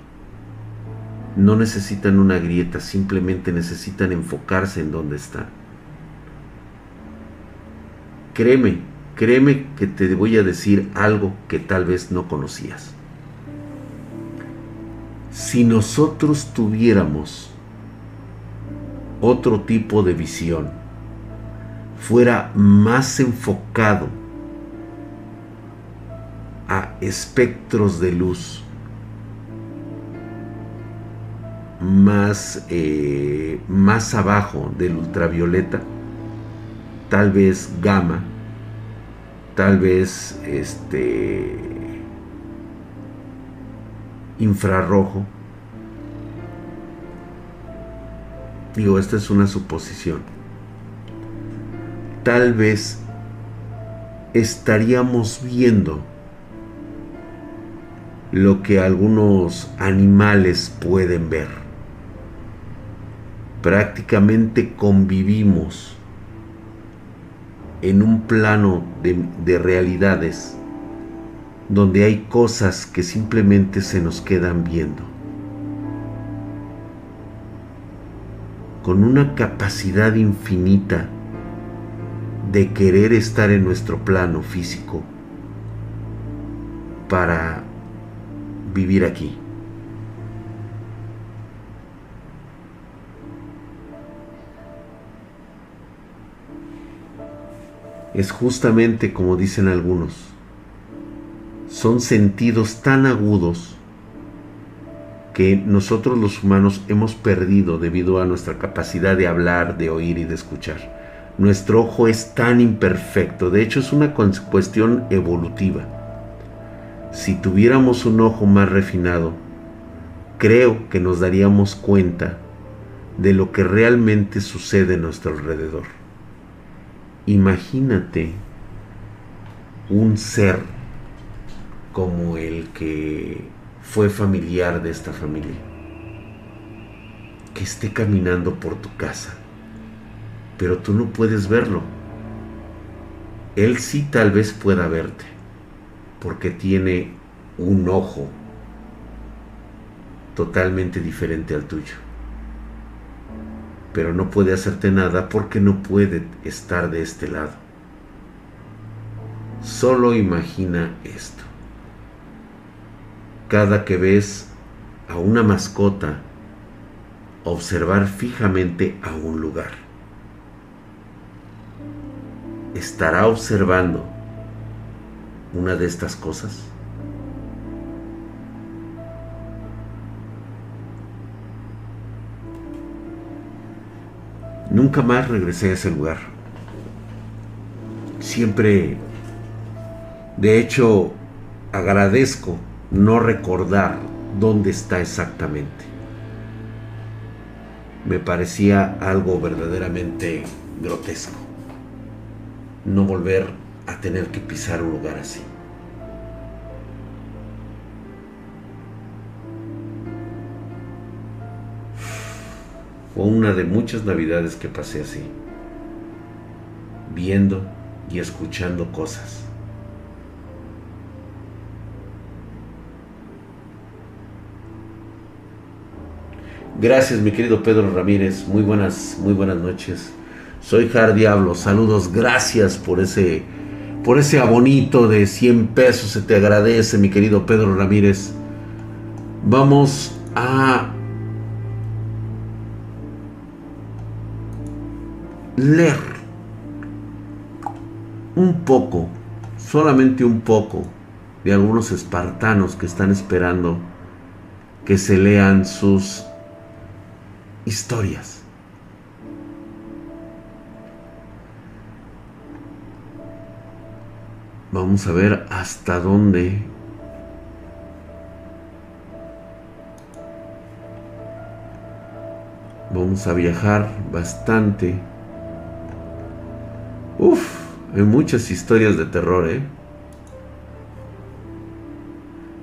No necesitan una grieta, simplemente necesitan enfocarse en donde están. Créeme, Créeme que te voy a decir algo que tal vez no conocías. Si nosotros tuviéramos otro tipo de visión, fuera más enfocado a espectros de luz, más, eh, más abajo del ultravioleta, tal vez gamma, tal vez este infrarrojo. Digo, esta es una suposición. Tal vez estaríamos viendo lo que algunos animales pueden ver. Prácticamente convivimos en un plano de, realidades donde hay cosas que simplemente se nos quedan viendo. Con una capacidad infinita de querer estar en nuestro plano físico para vivir aquí. Es justamente como dicen algunos, son sentidos tan agudos que nosotros los humanos hemos perdido debido a nuestra capacidad de hablar, de oír y de escuchar. Nuestro ojo es tan imperfecto, de hecho es una cuestión evolutiva. Si tuviéramos un ojo más refinado, creo que nos daríamos cuenta de lo que realmente sucede a nuestro alrededor. Imagínate un ser como el que fue familiar de esta familia, que esté caminando por tu casa pero tú no puedes verlo. Él sí tal vez pueda verte, porque tiene un ojo totalmente diferente al tuyo. Pero no puede hacerte nada porque no puede estar de este lado. Solo imagina esto. Cada que ves a una mascota observar fijamente a un lugar estará observando una de estas cosas? Nunca más regresé a ese lugar. Siempre, de hecho, agradezco no recordar dónde está exactamente. Me parecía algo verdaderamente grotesco no volver a tener que pisar un lugar así. Una de muchas navidades que pasé así, viendo y escuchando cosas. Gracias, mi querido Pedro Ramírez. Muy buenas, muy buenas noches. Soy Jar Diablo. Saludos, gracias por ese por ese abonito de 100 pesos. Se te agradece, mi querido Pedro Ramírez. Vamos a leer un poco, solamente un poco, de algunos espartanos que están esperando que se lean sus historias. Vamos a ver hasta dónde Vamos a viajar bastante. Uf, hay muchas historias de terror, ¿eh?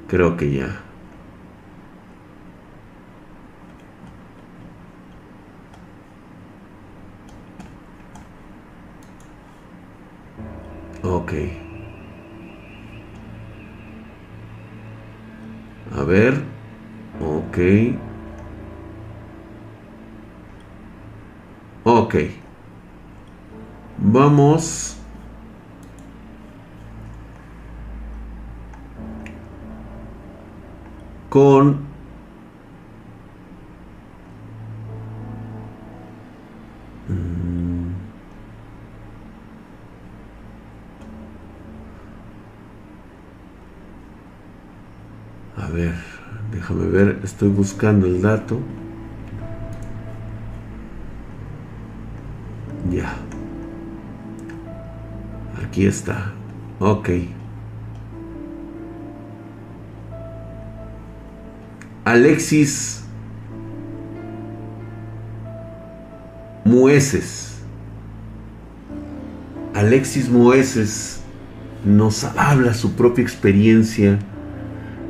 Creo que ya. Ok. A ver. Ok. Ok. Vamos. Con Déjame ver, estoy buscando el dato. Aquí está. Ok. Alexis Mueces. Alexis Mueces nos habla su propia experiencia.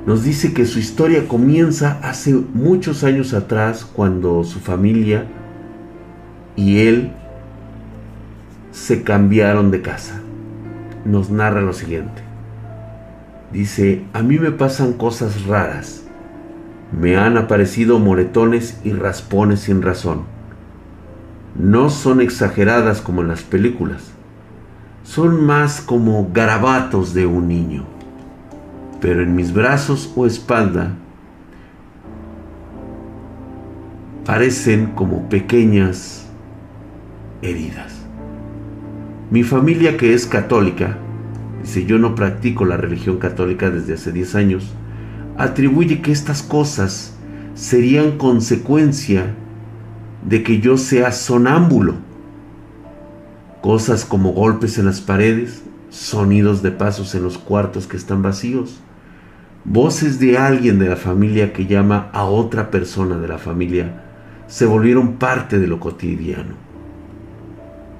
Nos dice que su historia comienza hace muchos años atrás cuando su familia y él se cambiaron de casa. Nos narra lo siguiente. Dice, a mí me pasan cosas raras me han aparecido moretones y raspones sin razón. No son exageradas como en las películas, son más como garabatos de un niño. Pero en mis brazos o espalda parecen como pequeñas heridas. Mi familia que es católica, dice yo no practico la religión católica desde hace 10 años, atribuye que estas cosas serían consecuencia de que yo sea sonámbulo. Cosas como golpes en las paredes, sonidos de pasos en los cuartos que están vacíos, voces de alguien de la familia que llama a otra persona de la familia, se volvieron parte de lo cotidiano.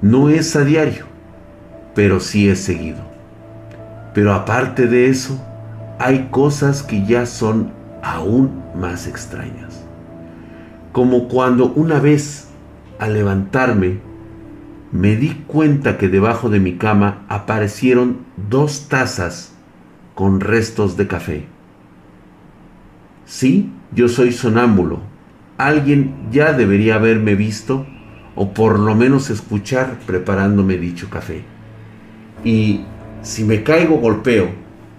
No es a diario, pero sí es seguido. Pero aparte de eso, hay cosas que ya son aún más extrañas. Como cuando una vez, al levantarme, me di cuenta que debajo de mi cama aparecieron dos tazas con restos de café. Sí, yo soy sonámbulo. Alguien ya debería haberme visto o por lo menos escuchar preparándome dicho café. Y si me caigo golpeo,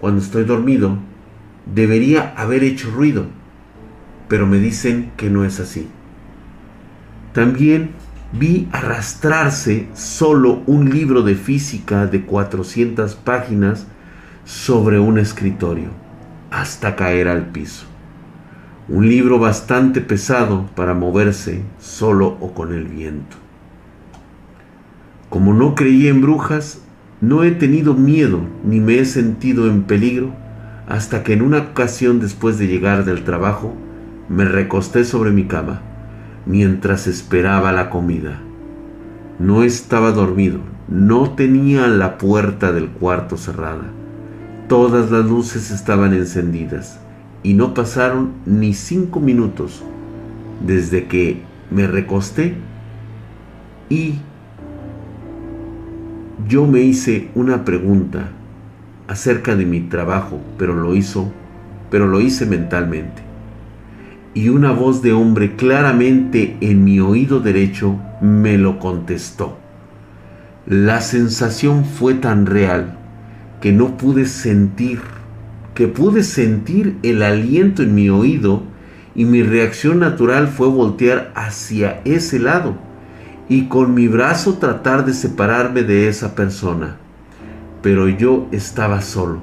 cuando estoy dormido, debería haber hecho ruido, pero me dicen que no es así. También vi arrastrarse solo un libro de física de 400 páginas sobre un escritorio, hasta caer al piso. Un libro bastante pesado para moverse solo o con el viento. Como no creí en brujas, no he tenido miedo ni me he sentido en peligro hasta que en una ocasión después de llegar del trabajo me recosté sobre mi cama mientras esperaba la comida. No estaba dormido, no tenía la puerta del cuarto cerrada. Todas las luces estaban encendidas y no pasaron ni cinco minutos desde que me recosté y yo me hice una pregunta acerca de mi trabajo, pero lo hizo, pero lo hice mentalmente. Y una voz de hombre claramente en mi oído derecho me lo contestó. La sensación fue tan real que no pude sentir, que pude sentir el aliento en mi oído y mi reacción natural fue voltear hacia ese lado y con mi brazo tratar de separarme de esa persona. Pero yo estaba solo.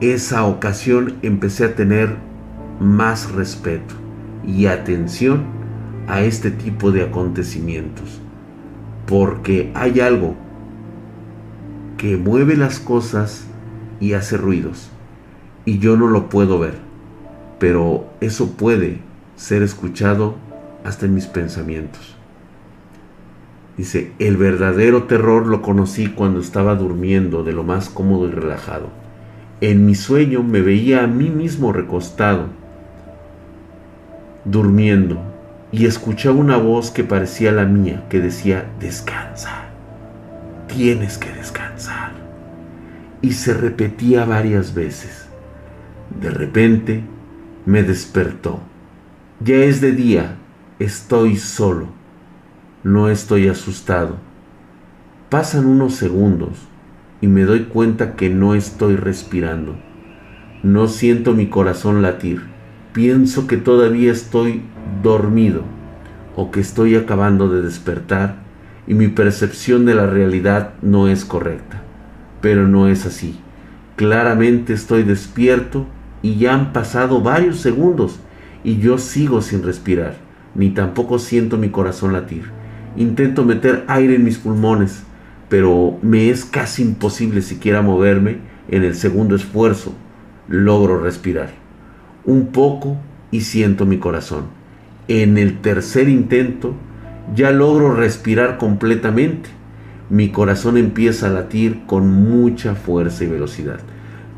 Esa ocasión empecé a tener más respeto y atención a este tipo de acontecimientos. Porque hay algo que mueve las cosas y hace ruidos. Y yo no lo puedo ver. Pero eso puede ser escuchado hasta en mis pensamientos. Dice, el verdadero terror lo conocí cuando estaba durmiendo de lo más cómodo y relajado. En mi sueño me veía a mí mismo recostado, durmiendo, y escuchaba una voz que parecía la mía, que decía, descansa, tienes que descansar. Y se repetía varias veces. De repente me despertó. Ya es de día, estoy solo no estoy asustado. Pasan unos segundos y me doy cuenta que no estoy respirando. No siento mi corazón latir. Pienso que todavía estoy dormido o que estoy acabando de despertar y mi percepción de la realidad no es correcta. Pero no es así. Claramente estoy despierto y ya han pasado varios segundos y yo sigo sin respirar, ni tampoco siento mi corazón latir. Intento meter aire en mis pulmones, pero me es casi imposible siquiera moverme en el segundo esfuerzo. Logro respirar. Un poco y siento mi corazón. En el tercer intento ya logro respirar completamente. Mi corazón empieza a latir con mucha fuerza y velocidad.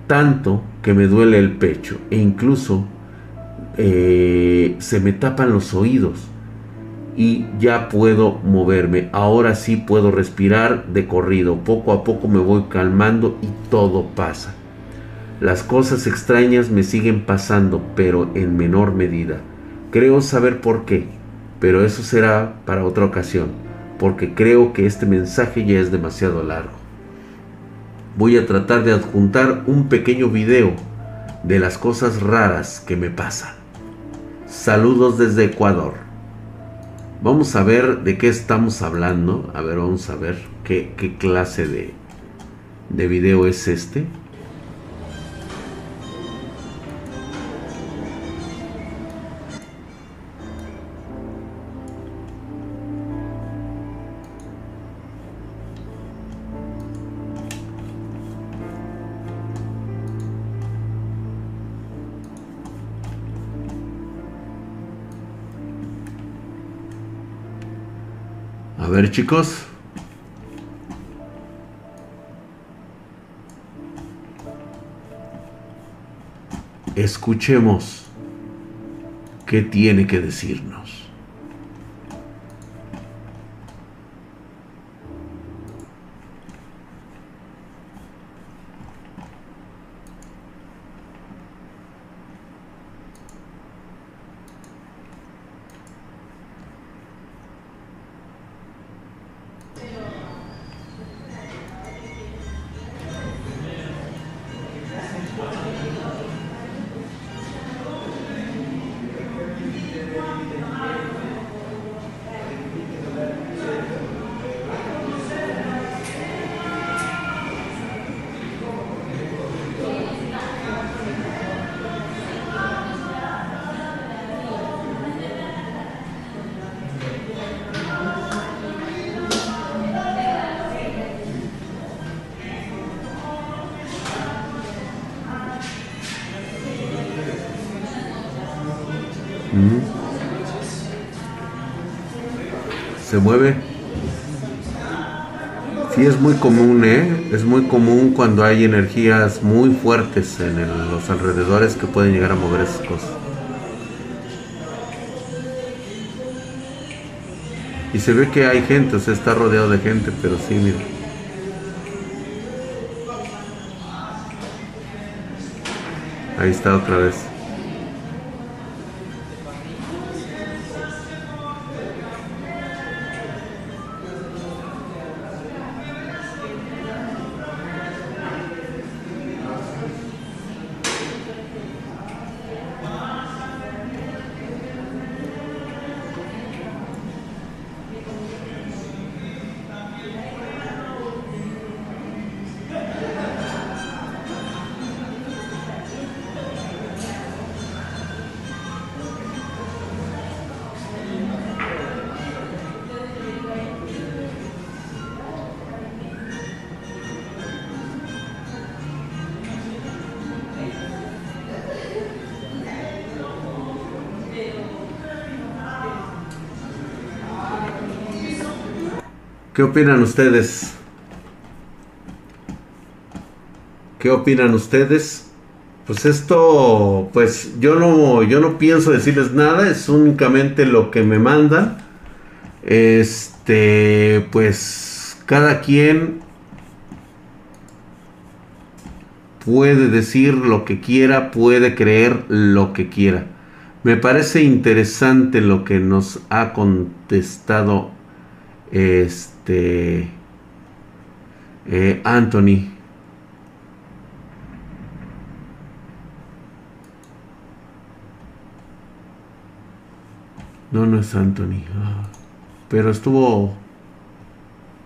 Tanto que me duele el pecho e incluso eh, se me tapan los oídos y ya puedo moverme. Ahora sí puedo respirar de corrido. Poco a poco me voy calmando y todo pasa. Las cosas extrañas me siguen pasando, pero en menor medida. Creo saber por qué, pero eso será para otra ocasión, porque creo que este mensaje ya es demasiado largo. Voy a tratar de adjuntar un pequeño video de las cosas raras que me pasan. Saludos desde Ecuador. Vamos a ver de qué estamos hablando. A ver, vamos a ver qué, clase de, de video es este. A ver chicos. Escuchemos qué tiene que decirnos. Común, ¿eh? Es muy común cuando hay energías muy fuertes en los alrededores que pueden llegar a mover esas cosas. Y se ve que hay gente, o sea, está rodeado de gente, pero sí, mira. Ahí está otra vez. ¿Qué opinan ustedes? ¿Qué opinan ustedes? Pues esto, pues yo no, yo no pienso decirles nada, es únicamente lo que me mandan. Este, pues cada quien puede decir lo que quiera, puede creer lo que quiera. Me parece interesante lo que nos ha contestado este eh, Anthony no no es Anthony ah, pero estuvo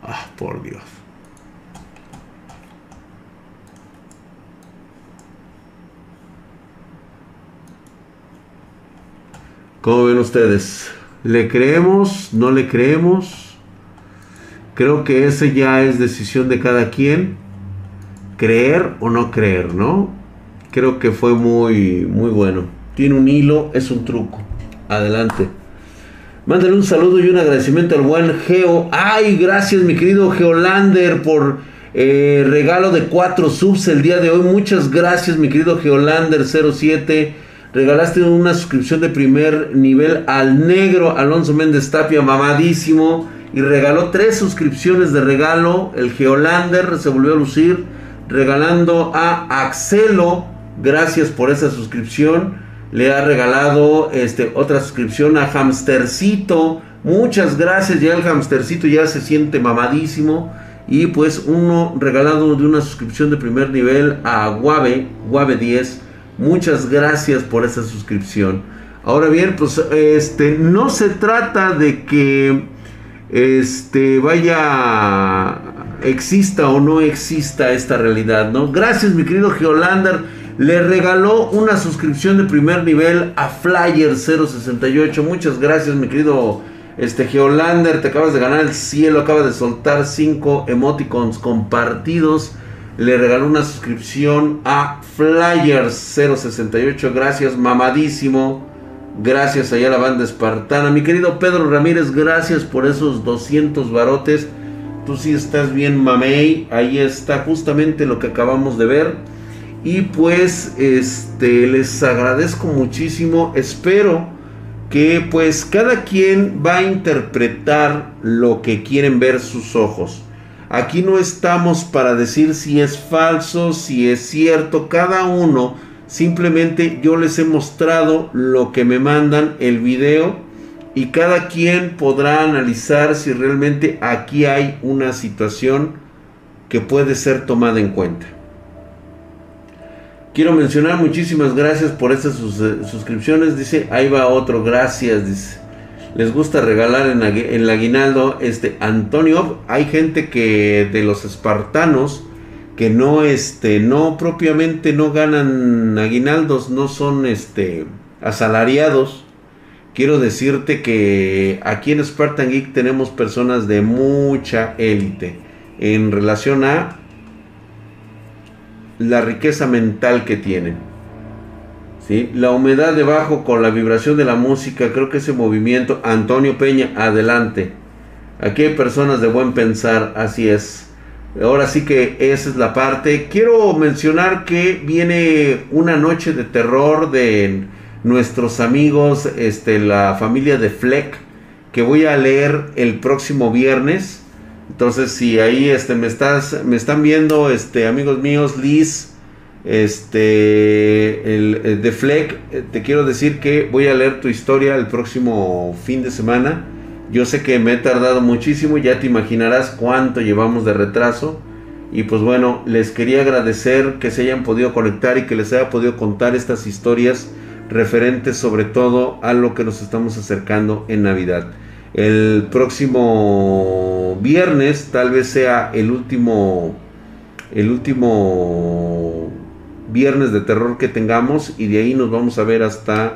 ah por Dios ¿Cómo ven ustedes? ¿Le creemos? ¿No le creemos? Creo que ese ya es decisión de cada quien, creer o no creer, ¿no? Creo que fue muy, muy bueno. Tiene un hilo, es un truco. Adelante. Mándale un saludo y un agradecimiento al buen Geo. Ay, gracias mi querido Geolander por eh, regalo de cuatro subs el día de hoy. Muchas gracias mi querido Geolander 07. Regalaste una suscripción de primer nivel al negro Alonso Méndez Tapia, mamadísimo. Y regaló tres suscripciones de regalo. El Geolander se volvió a lucir. Regalando a Axelo. Gracias por esa suscripción. Le ha regalado este, otra suscripción a Hamstercito. Muchas gracias. Ya el Hamstercito ya se siente mamadísimo. Y pues uno regalado de una suscripción de primer nivel a Guave, Guave 10. Muchas gracias por esa suscripción. Ahora bien, pues este no se trata de que este vaya exista o no exista esta realidad, ¿no? Gracias, mi querido Geolander. Le regaló una suscripción de primer nivel a Flyer 068. Muchas gracias, mi querido este Geolander, te acabas de ganar el cielo, acaba de soltar 5 emoticons compartidos. Le regaló una suscripción a Flyers 068. Gracias, mamadísimo. Gracias allá a la banda espartana. Mi querido Pedro Ramírez, gracias por esos 200 barotes. Tú sí estás bien, mamey. Ahí está justamente lo que acabamos de ver. Y pues, este, les agradezco muchísimo. Espero que pues cada quien va a interpretar lo que quieren ver sus ojos. Aquí no estamos para decir si es falso, si es cierto, cada uno simplemente yo les he mostrado lo que me mandan el video y cada quien podrá analizar si realmente aquí hay una situación que puede ser tomada en cuenta. Quiero mencionar muchísimas gracias por estas eh, suscripciones. Dice, ahí va otro, gracias. Les gusta regalar en, el aguinaldo. Este, Antonio, hay gente que de los espartanos que no, este, no propiamente no ganan aguinaldos, no son, este, asalariados. Quiero decirte que aquí en Spartan Geek tenemos personas de mucha élite en relación a la riqueza mental que tienen. ¿sí? La humedad debajo con la vibración de la música, creo que ese movimiento, Antonio Peña, adelante. Aquí hay personas de buen pensar, así es. Ahora sí que esa es la parte. Quiero mencionar que viene una noche de terror de nuestros amigos, este, la familia de Fleck, que voy a leer el próximo viernes. Entonces, si ahí este, me, estás, me están viendo, este, amigos míos, Liz, este, el, de Fleck, eh, te quiero decir que voy a leer tu historia el próximo fin de semana. Yo sé que me he tardado muchísimo, ya te imaginarás cuánto llevamos de retraso. Y pues bueno, les quería agradecer que se hayan podido conectar y que les haya podido contar estas historias referentes sobre todo a lo que nos estamos acercando en Navidad. El próximo viernes tal vez sea el último el último viernes de terror que tengamos y de ahí nos vamos a ver hasta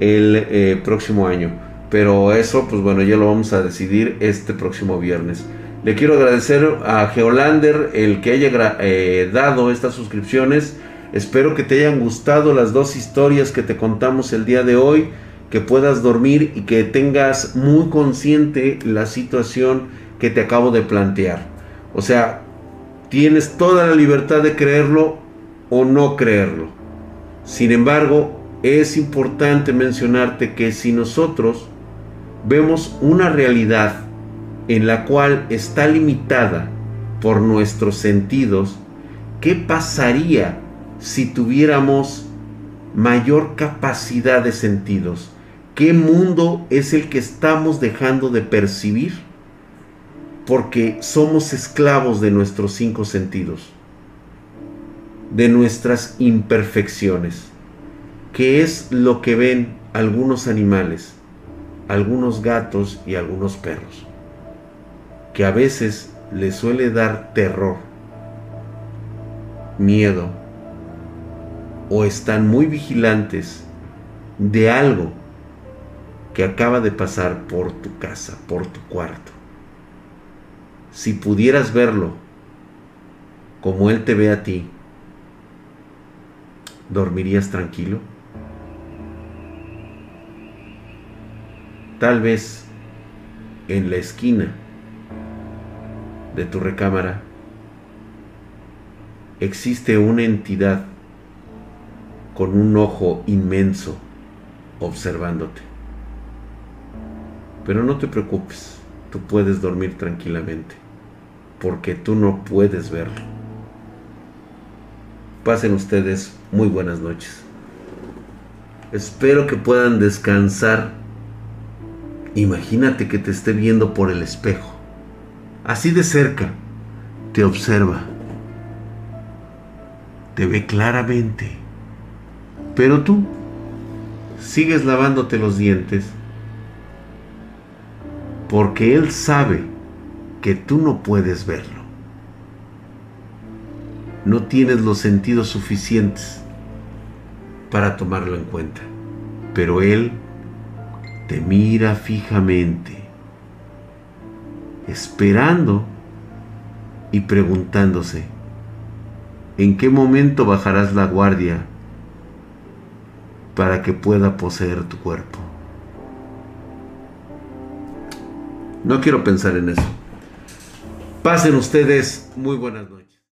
el eh, próximo año. Pero eso, pues bueno, ya lo vamos a decidir este próximo viernes. Le quiero agradecer a Geolander el que haya eh, dado estas suscripciones. Espero que te hayan gustado las dos historias que te contamos el día de hoy que puedas dormir y que tengas muy consciente la situación que te acabo de plantear. O sea, tienes toda la libertad de creerlo o no creerlo. Sin embargo, es importante mencionarte que si nosotros vemos una realidad en la cual está limitada por nuestros sentidos, ¿qué pasaría si tuviéramos mayor capacidad de sentidos? ¿Qué mundo es el que estamos dejando de percibir? Porque somos esclavos de nuestros cinco sentidos, de nuestras imperfecciones, que es lo que ven algunos animales, algunos gatos y algunos perros, que a veces les suele dar terror, miedo, o están muy vigilantes de algo que acaba de pasar por tu casa, por tu cuarto. si pudieras verlo como Él te ve a ti, ¿dormirías tranquilo? Tal vez en la esquina de tu recámara existe una entidad con un ojo inmenso observándote. Pero no te preocupes, tú puedes dormir tranquilamente, porque tú no puedes verlo. Pasen ustedes muy buenas noches. Espero que puedan descansar. Imagínate que te esté viendo por el espejo. Así de cerca. Te observa. Te ve claramente. Pero tú sigues lavándote los dientes porque Él sabe que tú no puedes verlo. No tienes los sentidos suficientes para tomarlo en cuenta, pero Él te mira fijamente, esperando y preguntándose, ¿en qué momento bajarás la guardia para que pueda poseer tu cuerpo? No quiero pensar en eso. Pasen ustedes muy buenas noches.